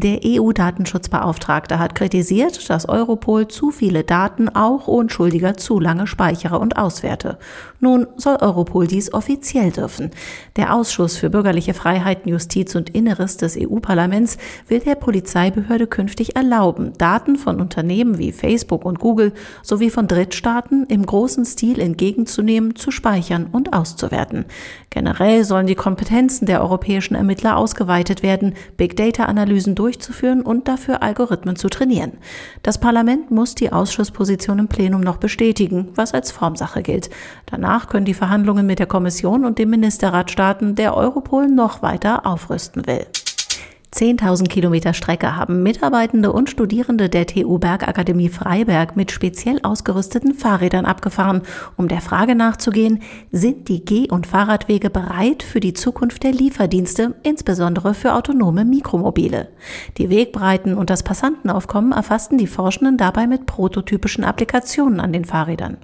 Der EU-Datenschutzbeauftragte hat kritisiert, dass Europol zu viele Daten auch Unschuldiger zu lange speichere und auswerte. Nun soll Europol dies offiziell dürfen. Der Ausschuss für bürgerliche Freiheiten, Justiz und Inneres des EU-Parlaments will der Polizeibehörde künftig erlauben, Daten von Unternehmen wie Facebook und Google sowie von Drittstaaten im großen Stil entgegenzunehmen, zu speichern und auszuwerten. Generell sollen die Kompetenzen der europäischen Ermittler ausgeweitet werden, Big Data-Analysen durchzuführen und dafür Algorithmen zu trainieren. Das Parlament muss die Ausschussposition im Plenum noch bestätigen, was als Formsache gilt. Danach können die Verhandlungen mit der Kommission und dem Ministerrat starten, der Europol noch weiter aufrüsten will. 10.000 Kilometer Strecke haben Mitarbeitende und Studierende der TU Bergakademie Freiberg mit speziell ausgerüsteten Fahrrädern abgefahren, um der Frage nachzugehen, sind die Geh- und Fahrradwege bereit für die Zukunft der Lieferdienste, insbesondere für autonome Mikromobile. Die Wegbreiten und das Passantenaufkommen erfassten die Forschenden dabei mit prototypischen Applikationen an den Fahrrädern.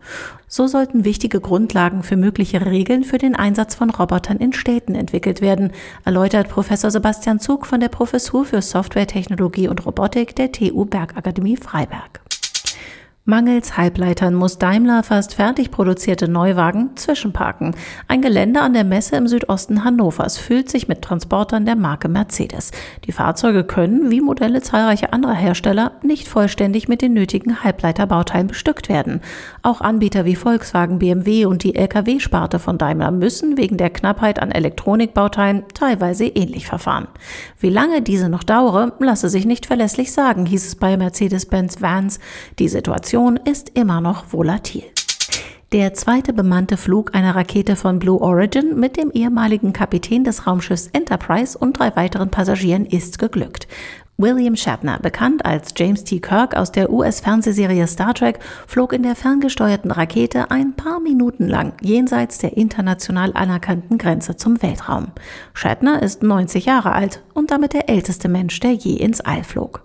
So sollten wichtige Grundlagen für mögliche Regeln für den Einsatz von Robotern in Städten entwickelt werden, erläutert Professor Sebastian Zug von der Professur für Softwaretechnologie und Robotik der TU Bergakademie Freiberg. Mangels Halbleitern muss Daimler fast fertig produzierte Neuwagen zwischenparken. Ein Gelände an der Messe im Südosten Hannovers füllt sich mit Transportern der Marke Mercedes. Die Fahrzeuge können, wie Modelle zahlreicher anderer Hersteller, nicht vollständig mit den nötigen Halbleiterbauteilen bestückt werden. Auch Anbieter wie Volkswagen, BMW und die Lkw-Sparte von Daimler müssen wegen der Knappheit an Elektronikbauteilen teilweise ähnlich verfahren. Wie lange diese noch dauere, lasse sich nicht verlässlich sagen, hieß es bei Mercedes-Benz Vans. Die Situation Situation ist immer noch volatil. Der zweite bemannte Flug einer Rakete von Blue Origin mit dem ehemaligen Kapitän des Raumschiffs Enterprise und drei weiteren Passagieren ist geglückt. William Shatner, bekannt als James T. Kirk aus der US-Fernsehserie Star Trek, flog in der ferngesteuerten Rakete ein paar Minuten lang jenseits der international anerkannten Grenze zum Weltraum. Shatner ist 90 Jahre alt und damit der älteste Mensch, der je ins All flog.